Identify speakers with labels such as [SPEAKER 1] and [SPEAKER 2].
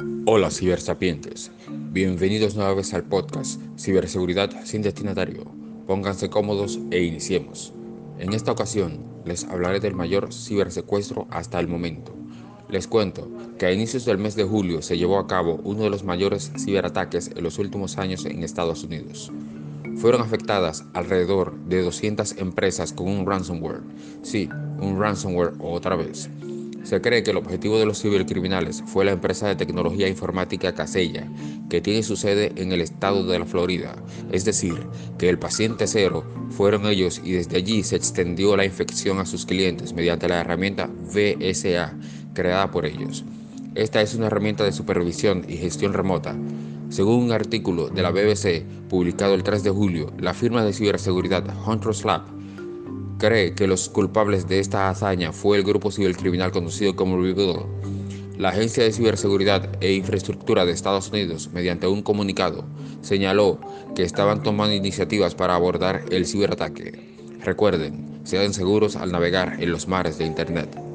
[SPEAKER 1] Hola cibersapientes, bienvenidos nueva vez al podcast Ciberseguridad sin destinatario. Pónganse cómodos e iniciemos. En esta ocasión les hablaré del mayor cibersecuestro hasta el momento. Les cuento que a inicios del mes de julio se llevó a cabo uno de los mayores ciberataques en los últimos años en Estados Unidos. Fueron afectadas alrededor de 200 empresas con un ransomware. Sí, un ransomware otra vez se cree que el objetivo de los cibercriminales fue la empresa de tecnología informática Casella, que tiene su sede en el estado de la Florida. Es decir, que el paciente cero fueron ellos y desde allí se extendió la infección a sus clientes mediante la herramienta VSA creada por ellos. Esta es una herramienta de supervisión y gestión remota. Según un artículo de la BBC publicado el 3 de julio, la firma de ciberseguridad Hunters Lab cree que los culpables de esta hazaña fue el grupo cibercriminal conocido como Reveal. La Agencia de Ciberseguridad e Infraestructura de Estados Unidos, mediante un comunicado, señaló que estaban tomando iniciativas para abordar el ciberataque. Recuerden, sean seguros al navegar en los mares de Internet.